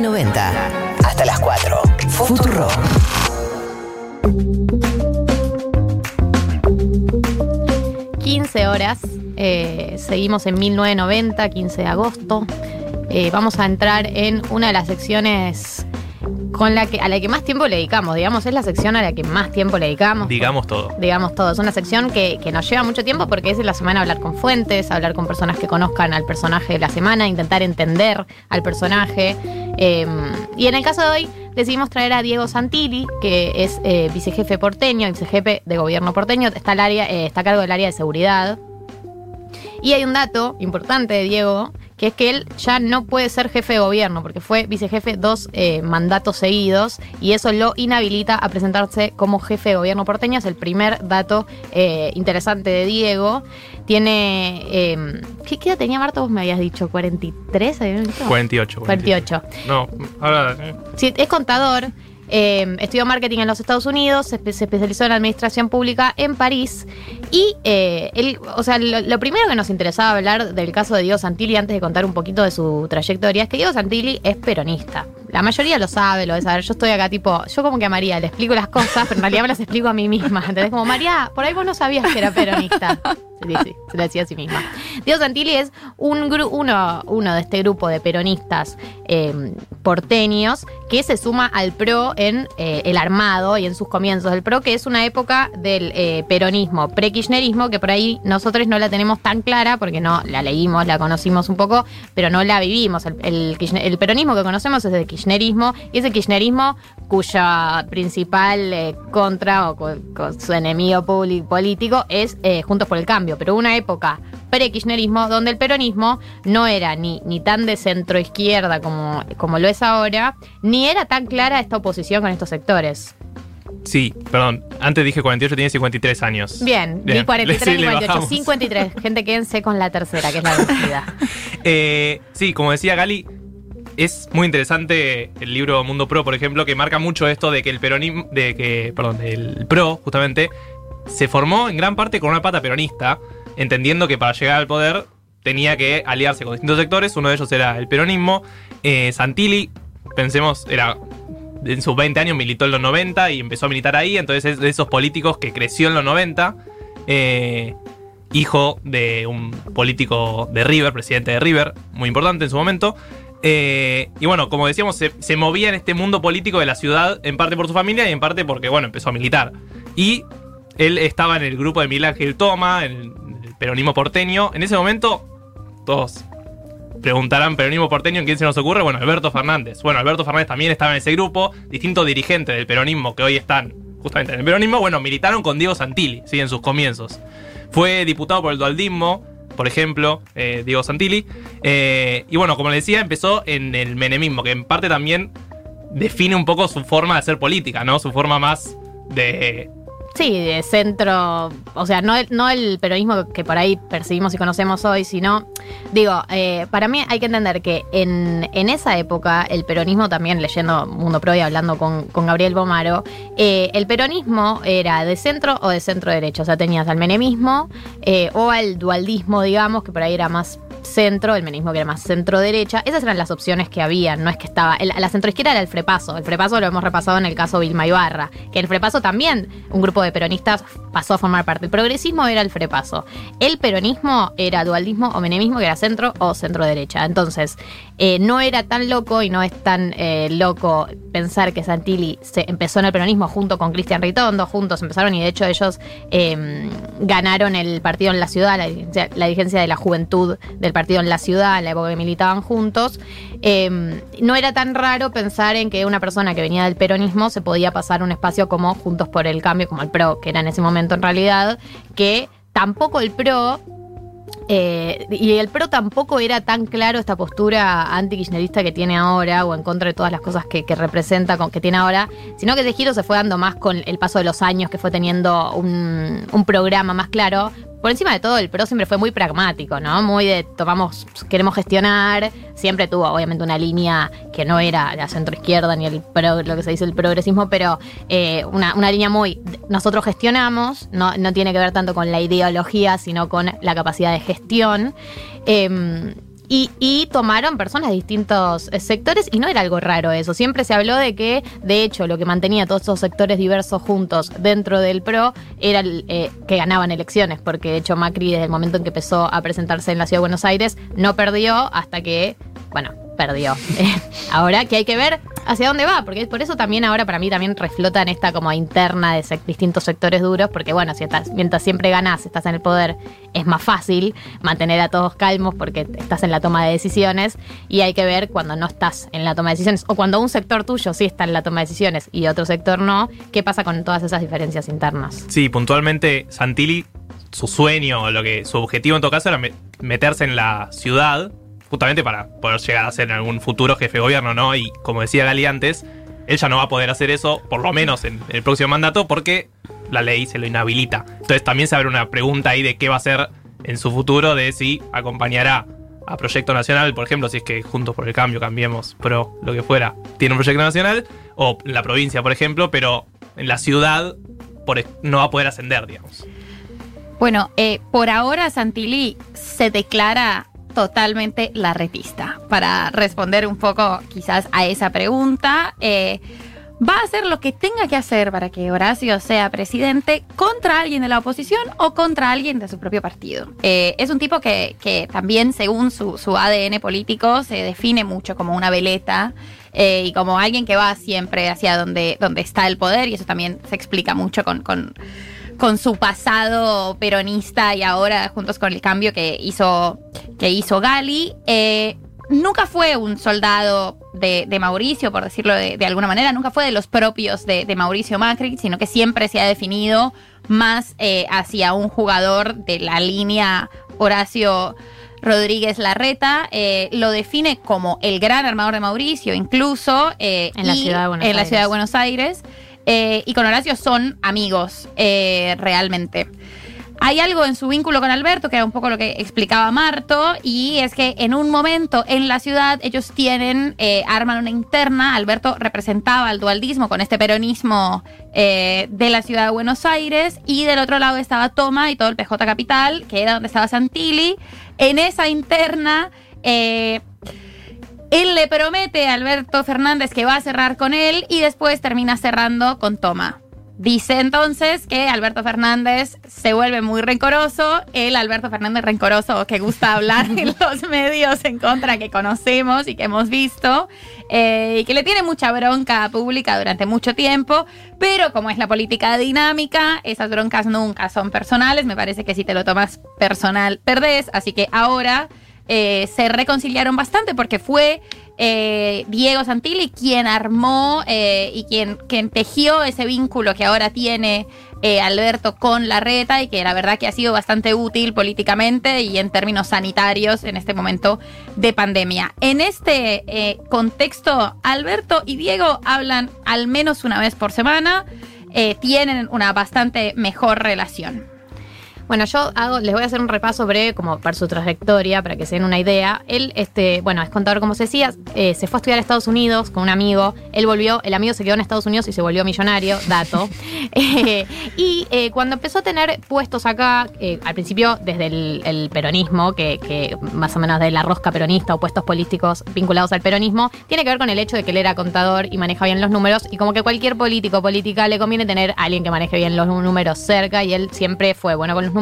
1990. Hasta las 4. Futuro. horas. Eh, seguimos en 1990, 15 de agosto. Eh, vamos a entrar en una de las secciones con la que, a la que más tiempo le dedicamos, digamos, es la sección a la que más tiempo le dedicamos. Digamos todo. Digamos todo. Es una sección que, nos lleva mucho tiempo porque es la semana hablar con fuentes, hablar con personas que conozcan al personaje de la semana, intentar entender al personaje. Em, y en el caso de hoy decidimos traer a Diego Santilli, que es eh, vicejefe porteño, vicejefe de gobierno porteño, está, al área, eh, está a cargo del área de seguridad. Y hay un dato importante de Diego, que es que él ya no puede ser jefe de gobierno, porque fue vicejefe dos eh, mandatos seguidos, y eso lo inhabilita a presentarse como jefe de gobierno porteño. Es el primer dato eh, interesante de Diego. Tiene. Eh, ¿qué, edad tenía Marta? Vos me habías dicho, ¿43? 48. 48. No, ahora. Sí, es contador. Eh, estudió marketing en los Estados Unidos, se, especializó en administración pública en París. Y eh, él, o sea, lo, primero que nos interesaba hablar del caso de Diego Santilli antes de contar un poquito de su trayectoria es que Diego Santilli es peronista. La mayoría lo sabe, lo de saber. Yo estoy acá tipo, yo como que a María le explico las cosas, pero en realidad me las explico a mí misma. ¿Entendés? Como, María, por ahí vos no sabías que era peronista. Sí, sí, se lo decía a sí misma. Diego Santilli es un uno, uno de este grupo de peronistas eh, porteños que se suma al PRO en eh, el armado y en sus comienzos del PRO, que es una época del eh, peronismo, pre-kirchnerismo, que por ahí nosotros no la tenemos tan clara porque no la leímos, la conocimos un poco, pero no la vivimos. El, el, peronismo que conocemos es el kirchnerismo y ese kirchnerismo cuya principal eh, contra o su enemigo político es Juntos por el Cambio, pero una época pre-kirchnerismo donde el peronismo no era ni, ni tan de centro izquierda como, como lo es ahora, ni era tan clara esta oposición con estos sectores. Sí, perdón. Antes dije 48, tiene 53 años. Bien, Bien. 43 y 48. 53. Gente, quédense con la tercera, que es la vencida. eh, sí, como decía Gali, es muy interesante el libro Mundo Pro, por ejemplo, que marca mucho esto de que el peronismo, de que, perdón, el PRO, justamente, se formó en gran parte con una pata peronista, entendiendo que para llegar al poder tenía que aliarse con distintos sectores, uno de ellos era el peronismo. Eh, Santilli, pensemos, era en sus 20 años militó en los 90 y empezó a militar ahí, entonces es de esos políticos que creció en los 90, eh, hijo de un político de River, presidente de River, muy importante en su momento. Eh, y bueno, como decíamos, se, movía en este mundo político de la ciudad, en parte por su familia y en parte porque, bueno, empezó a militar. Y él estaba en el grupo de Ángel Toma, en el peronismo porteño. En ese momento, todos preguntarán peronismo porteño, ¿en quién se nos ocurre? Bueno, Alberto Fernández. Bueno, Alberto Fernández también estaba en ese grupo. Distintos dirigentes del peronismo que hoy están justamente en el peronismo, bueno, militaron con Diego Santilli, ¿sí? En sus comienzos. Fue diputado por el dualdismo, por ejemplo, eh, Diego Santilli. Eh, y bueno, como le decía, empezó en el menemismo, que en parte también define un poco su forma de hacer política, ¿no? Su forma más de Sí, de centro, o sea, no, no el peronismo que por ahí percibimos y conocemos hoy, sino, digo, eh, para mí hay que entender que en, esa época el peronismo también, leyendo Mundo Pro y hablando con, Gabriel Bomaro, eh, el peronismo era de centro o de centro derecho, o sea, tenías al menemismo eh, o al dualdismo, digamos, que por ahí era más centro, el menismo que era más centro-derecha. Esas eran las opciones que había, no es que estaba. la centroizquierda era el Frepaso. El Frepaso lo hemos repasado en el caso Vilma Ibarra, que el Frepaso también, un grupo de peronistas pasó a formar parte. El progresismo era el Frepaso. El peronismo era dualismo o menemismo, que era centro o centro-derecha. Entonces, eh, no era tan loco y no es tan eh, loco pensar que Santilli se empezó en el peronismo junto con Cristian Ritondo, juntos empezaron y de hecho ellos em, ganaron el partido en la ciudad, la, la dirigencia de la juventud del partido en la ciudad, en la época que militaban juntos, em, no era tan raro pensar en que una persona que venía del peronismo se podía pasar un espacio como Juntos por el Cambio, como el PRO, que era en ese momento en realidad, que tampoco el PRO eh, y el PRO tampoco era tan claro esta postura anti-kirchnerista que tiene ahora, o en contra de todas las cosas que, representa, con, que tiene ahora, sino que ese giro se fue dando más con el paso de los años, que fue teniendo un, un programa más claro, por encima de todo, el PRO siempre fue muy pragmático, ¿no? Muy de tomamos, queremos gestionar. Siempre tuvo, obviamente, una línea que no era la centroizquierda ni el lo que se dice el progresismo, pero eh, una, línea muy. Nosotros gestionamos, no, tiene que ver tanto con la ideología, sino con la capacidad de gestión. Em, Y, y tomaron personas de distintos eh, sectores y no era algo raro eso. Siempre se habló de que, de hecho, lo que mantenía todos esos sectores diversos juntos dentro del PRO era eh, que ganaban elecciones, porque de hecho Macri desde el momento en que empezó a presentarse en la Ciudad de Buenos Aires no perdió hasta que, bueno, perdió. ahora que hay que ver hacia dónde va, porque por eso también ahora para mí también reflota en esta como interna de distintos sectores duros, porque bueno, si estás, mientras siempre ganás, estás en el poder, es más fácil mantener a todos calmos porque estás en la toma de decisiones y hay que ver cuando no estás en la toma de decisiones o cuando un sector tuyo sí está en la toma de decisiones y otro sector no, ¿qué pasa con todas esas diferencias internas? Sí, puntualmente Santilli, su sueño, lo que, su objetivo en todo caso era me- meterse en la ciudad, justamente para poder llegar a ser en algún futuro jefe de gobierno, ¿no? Y como decía Gali antes, él ya no va a poder hacer eso, por lo menos en el próximo mandato, porque la ley se lo inhabilita. Entonces también se abre una pregunta ahí de qué va a hacer en su futuro, de si acompañará a Proyecto Nacional, por ejemplo, si es que Juntos por el Cambio, cambiemos, pro, lo que fuera, tiene un proyecto nacional, o en la provincia, por ejemplo, pero en la ciudad no va a poder ascender, digamos. Bueno, eh, por ahora Santilli se declara totalmente larretista. Para responder un poco quizás a esa pregunta, eh, va a hacer lo que tenga que hacer para que Horacio sea presidente contra alguien de la oposición o contra alguien de su propio partido. Eh, es un tipo que, que también, según su, su ADN político, se define mucho como una veleta eh, y como alguien que va siempre hacia donde, donde está el poder, y eso también se explica mucho con, con su pasado peronista y ahora juntos con el cambio que hizo, que hizo Gali. Eh, nunca fue un soldado de, de Mauricio, por decirlo de, de, alguna manera, nunca fue de los propios de, de, Mauricio Macri, sino que siempre se ha definido más eh, hacia un jugador de la línea Horacio Rodríguez Larreta. Eh, lo define como el gran armador de Mauricio, incluso en, la ciudad, de Buenos en Aires. la ciudad de Buenos Aires. Eh, y con Horacio son amigos, eh, realmente. Hay algo en su vínculo con Alberto, que era un poco lo que explicaba Marto, y es que en un momento en la ciudad ellos tienen, eh, arman una interna, Alberto representaba el dualdismo con este peronismo de la ciudad de Buenos Aires, y del otro lado estaba Toma y todo el PJ Capital, que era donde estaba Santilli. En esa interna... él le promete a Alberto Fernández que va a cerrar con él y después termina cerrando con Toma. Dice entonces que Alberto Fernández se vuelve muy rencoroso, el Alberto Fernández rencoroso que gusta hablar en los medios en contra que conocemos y que hemos visto, eh, y que le tiene mucha bronca pública durante mucho tiempo, pero como es la política dinámica, esas broncas nunca son personales, me parece que si te lo tomas personal perdés, así que ahora eh, se reconciliaron bastante porque fue eh, Diego Santilli quien armó eh, y quien, quien, tejió ese vínculo que ahora tiene Alberto con Larreta y que la verdad que ha sido bastante útil políticamente y en términos sanitarios en este momento de pandemia. En este contexto, Alberto y Diego hablan al menos una vez por semana, tienen una bastante mejor relación. Bueno, yo hago, les voy a hacer un repaso breve como para su trayectoria, para que se den una idea. Él, este, bueno, es contador como se decía, eh, se fue a estudiar a Estados Unidos con un amigo. Él volvió, el amigo se quedó en Estados Unidos y se volvió millonario, dato. eh, y eh, cuando empezó a tener puestos acá, al principio desde el, el peronismo, que, que, más o menos de la rosca peronista o puestos políticos vinculados al peronismo, tiene que ver con el hecho de que él era contador y maneja bien los números. Y como que cualquier político o política le conviene tener a alguien que maneje bien los números cerca y él siempre fue bueno con los números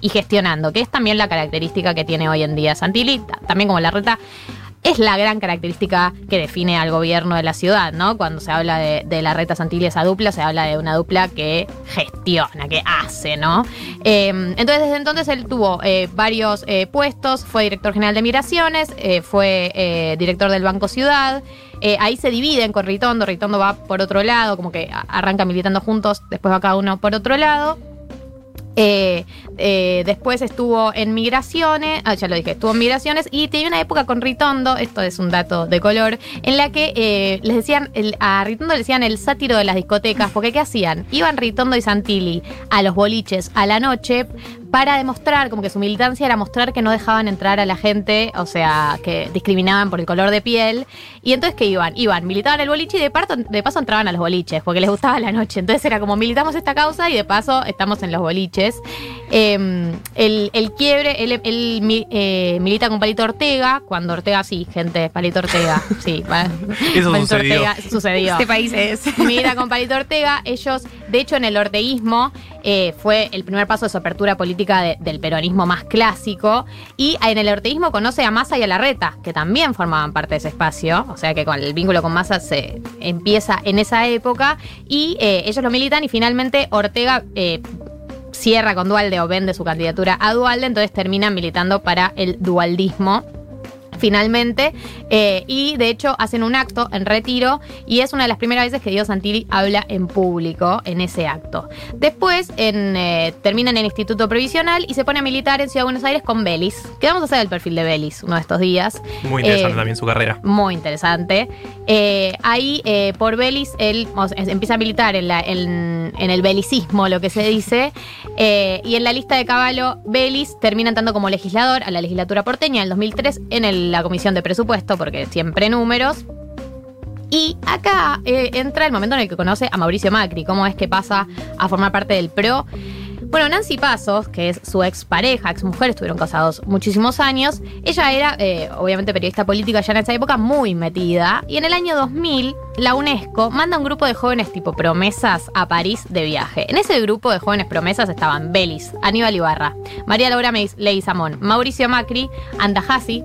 y gestionando, que es también la característica que tiene hoy en día Santilli, también como la reta. Es la gran característica que define al gobierno de la ciudad, ¿no? Cuando se habla de, la reta Santilli, esa dupla, se habla de una dupla que gestiona, que hace, ¿no? Eh, entonces, desde entonces él tuvo eh, varios eh, puestos, fue director general de migraciones, eh, fue director del Banco Ciudad, ahí se dividen con Ritondo, Ritondo va por otro lado, como que arranca militando juntos, después va cada uno por otro lado. Eh, eh, después estuvo en migraciones, ah, ya lo dije, estuvo en migraciones y tenía una época con Ritondo, esto es un dato de color, en la que eh, les decían, el, a Ritondo le decían el sátiro de las discotecas, porque ¿qué hacían? Iban Ritondo y Santilli a los boliches a la noche para demostrar, como que su militancia era mostrar que no dejaban entrar a la gente, o sea, que discriminaban por el color de piel. Y entonces, ¿qué iban? Iban, militaban el boliche y de, parto, de paso entraban a los boliches, porque les gustaba la noche. Entonces era como, militamos esta causa y de paso estamos en los boliches. Eh, el, el quiebre, él, eh, milita con Palito Ortega, cuando Ortega, sí, gente, Palito Ortega, sí. Eso Palito sucedió. Ortega sucedió. Este país es. Mira con Palito Ortega, ellos, de hecho, en el orteísmo eh, fue el primer paso de su apertura política de- del peronismo más clásico. Y en el orteísmo conoce a Massa y a Larreta, que también formaban parte de ese espacio. O sea que con el vínculo con Massa se empieza en esa época. Y eh, ellos lo militan y finalmente Ortega. eh, cierra con Dualde o vende su candidatura a Dualde, entonces terminan militando para el dualdismo finalmente. eh, y de hecho hacen un acto en retiro y es una de las primeras veces que Diego Santilli habla en público en ese acto. Después en, eh, termina en el Instituto Provisional y se pone a militar en Ciudad de Buenos Aires con Belis. Que vamos a hacer el perfil de Belis uno de estos días. Muy interesante Eh, también su carrera. Muy interesante. Ahí, por Belis, él o sea, empieza a militar en, la- en- en el belicismo, lo que se dice. y en la lista de Caballo, Belis termina entrando como legislador a la legislatura porteña en el 2003 en el- la comisión de presupuesto, porque siempre números. Y acá eh, entra el momento en el que conoce a Mauricio Macri, cómo es que pasa a formar parte del PRO. Bueno, Nancy Pasos, que es su ex pareja, ex mujer, estuvieron casados muchísimos años. Ella era, eh, obviamente, periodista política ya en esa época, muy metida. Y en el año 2000, la UNESCO manda un grupo de jóvenes tipo promesas a París de viaje. En ese grupo de jóvenes promesas estaban Belis, Aníbal Ibarra, María Laura Leguizamón, Mauricio Macri, Andajasi,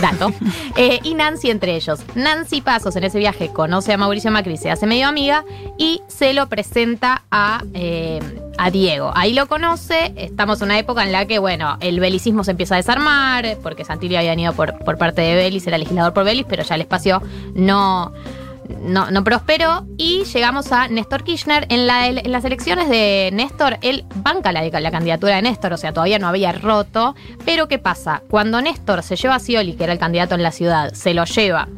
dato, eh, y Nancy entre ellos. Nancy Pasos en ese viaje conoce a Mauricio Macri, se hace medio amiga y se lo presenta a, eh, a Diego. Ahí lo conoce, estamos en una época en la que, bueno, el belicismo se empieza a desarmar, porque Santilli había ido por, por parte de Belis, era legislador por Belis, pero ya el espacio no... No, prosperó y llegamos a Néstor Kirchner. En las elecciones de Néstor, él banca la, la candidatura de Néstor, o sea, todavía no había roto. Pero ¿qué pasa? Cuando Néstor se lleva a Scioli, que era el candidato en la ciudad, se lo lleva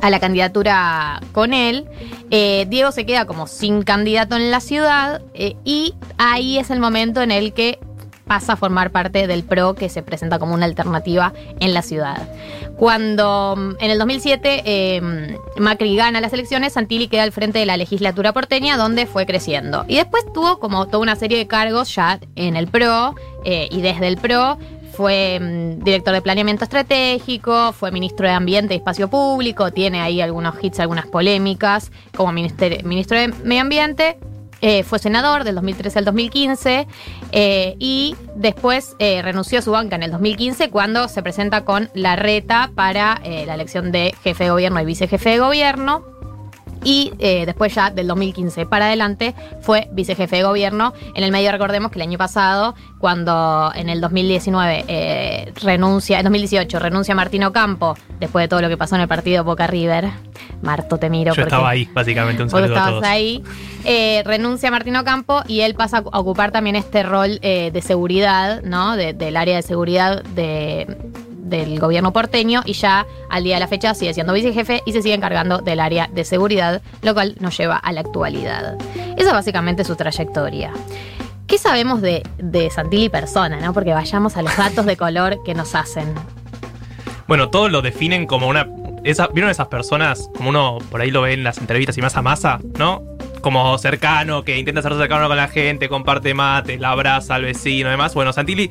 a la candidatura con él. eh, Diego se queda como sin candidato en la ciudad eh, y ahí es el momento en el que pasa a formar parte del PRO que se presenta como una alternativa en la ciudad. Cuando mm, en el 2007 eh, Macri gana las elecciones, Santilli queda al frente de la legislatura porteña donde fue creciendo. Y después tuvo como toda una serie de cargos ya en el PRO eh, y desde el PRO fue mm, director de planeamiento estratégico, fue ministro de Ambiente y Espacio Público, tiene ahí algunos hits, algunas polémicas como ministro de Medio Ambiente. Eh, fue senador del 2013 al 2015 eh, y después eh, renunció a su banca en el 2015 cuando se presenta con la reta para eh, la elección de jefe de gobierno y vicejefe de gobierno. Y eh, después ya del 2015 para adelante fue vicejefe de gobierno. En el medio recordemos que el año pasado, cuando en el 2019 eh, renuncia, en 2018 renuncia Martino Campo, después de todo lo que pasó en el partido Boca River. Marto, te miro. Yo porque estaba ahí, básicamente. Un Vos saludo a estabas todos. ahí. Eh, renuncia Martino Campo y él pasa a ocupar también este rol eh, de seguridad, ¿no? De- del área de seguridad de, del gobierno porteño y ya al día de la fecha sigue siendo vicejefe y se sigue encargando del área de seguridad, lo cual nos lleva a la actualidad. Esa es básicamente su trayectoria. ¿Qué sabemos de, de Santilli persona, no? Porque vayamos a los datos de color que nos hacen. Bueno, todos lo definen como una. ¿Vieron esas personas? Como uno por ahí lo ve en las entrevistas y más a masa, ¿no? Como cercano, que intenta ser cercano con la gente, comparte mate, la abraza al vecino y demás. Bueno, Santilli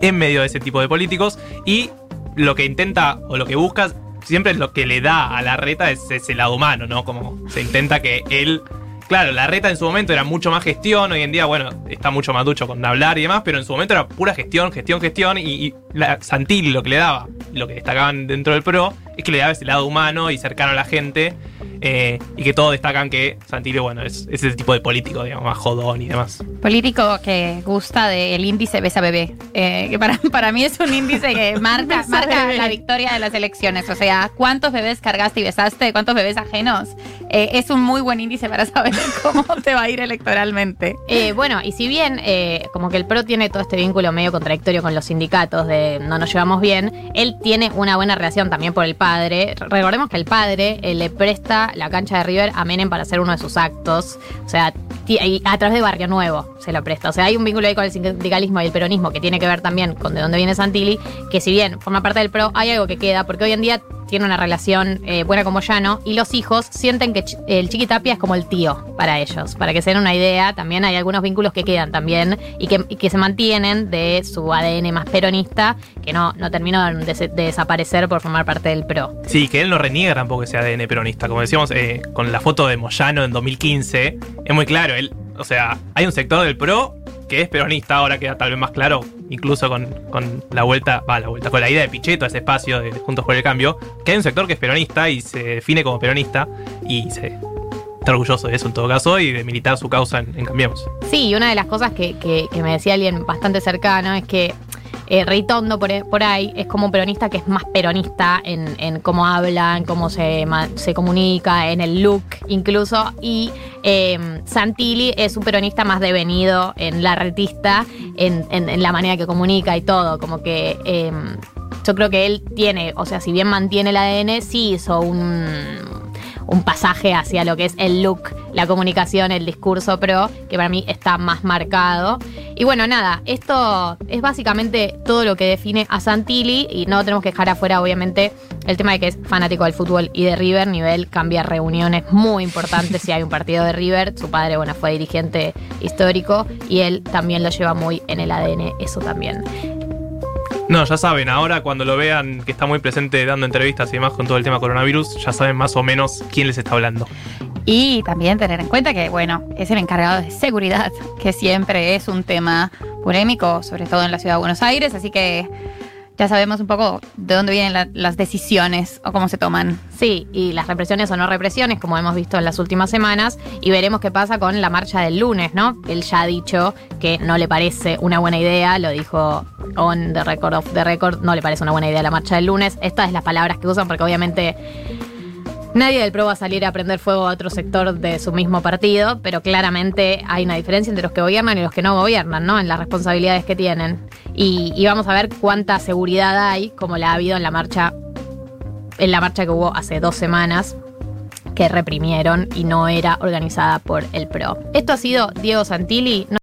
en medio de ese tipo de políticos y lo que intenta o lo que busca siempre lo que le da a la reta es ese lado humano, ¿no? Como se intenta que él. Claro, la reta en su momento era mucho más gestión, hoy en día, bueno, está mucho más ducho con hablar y demás, pero en su momento era pura gestión, gestión, gestión, y, y la, Santilli lo que le daba, lo que destacaban dentro del PRO, es que le daba ese lado humano y cercano a la gente, eh, y que todos destacan que Santilli, bueno, es, es ese tipo de político, digamos, más jodón y demás. Político que gusta del índice Besa Bebé. eh, que para, para mí es un índice que marca, marca bebé. la victoria de las elecciones. O sea, cuántos bebés cargaste y besaste, cuántos bebés ajenos. Eh, es un muy buen índice para saber cómo te va a ir electoralmente. Eh, bueno, y si bien eh, como que el PRO tiene todo este vínculo medio contradictorio con los sindicatos de no nos llevamos bien, él tiene una buena relación también por el padre. Recordemos que el padre eh, le presta la cancha de River a para hacer uno de sus actos. O sea, y a través de Barrio Nuevo se lo presta. O sea, hay un vínculo ahí con el sindicalismo y el peronismo que tiene que ver también con de dónde viene Santilli, que si bien forma parte del PRO, hay algo que queda, porque hoy en día tiene una relación eh, buena como Llano, y los hijos sienten que el Chiquitapia es como el tío para ellos. Para que se den una idea, también hay algunos vínculos que quedan también y que, se mantienen de su ADN más peronista, que no, no se- de desaparecer por formar parte del PRO. Sí, que él no reniega tampoco ese ADN peronista. Como decíamos eh, con la foto de Moyano en 2015, es muy claro. O sea, hay un sector del PRO que es peronista, ahora queda tal vez más claro, incluso con, con la vuelta, va, la vuelta, con la ida de Pichetto a ese espacio de Juntos por el Cambio, que hay un sector que es peronista y se define como peronista y se está orgulloso de eso en todo caso y de militar su causa en, en Cambiemos. Sí, y una de las cosas que, que- que me decía alguien bastante cercano es que eh, Reitondo por, por ahí es como un peronista que es más peronista en, en cómo habla, en cómo se, se comunica, en el look incluso. Y eh, Santilli es un peronista más devenido en la retista, en, en- en la manera que comunica y todo. Como que eh, yo creo que él tiene, o sea, si bien mantiene el ADN, sí hizo un un pasaje hacia lo que es el look, la comunicación, el discurso pro, que para mí está más marcado. Y bueno, nada, esto es básicamente todo lo que define a Santilli y no tenemos que dejar afuera, obviamente, el tema de que es fanático del fútbol y de River, nivel cambia reuniones muy importantes si hay un partido de River. Su padre, bueno, fue dirigente histórico y él también lo lleva muy en el ADN, eso también. No, ya saben, ahora cuando lo vean que está muy presente dando entrevistas y demás con todo el tema coronavirus, ya saben más o menos quién les está hablando. Y también tener en cuenta que, bueno, es el encargado de seguridad, que siempre es un tema polémico, sobre todo en la ciudad de Buenos Aires, así que ya sabemos un poco de dónde vienen la- las decisiones o cómo se toman. Sí, y las represiones o no represiones, como hemos visto en las últimas semanas, y veremos qué pasa con la marcha del lunes, ¿no? Él ya ha dicho que no le parece una buena idea, lo dijo on the record of the record, no le parece una buena idea la marcha del lunes. Estas es las palabras que usan porque obviamente nadie del PRO va a salir a prender fuego a otro sector de su mismo partido, pero claramente hay una diferencia entre los que gobiernan y los que no gobiernan, ¿no? En las responsabilidades que tienen. Y, vamos a ver cuánta seguridad hay, como la ha habido en la marcha en la marcha que hubo hace dos semanas que reprimieron y no era organizada por el PRO. Esto ha sido Diego Santilli.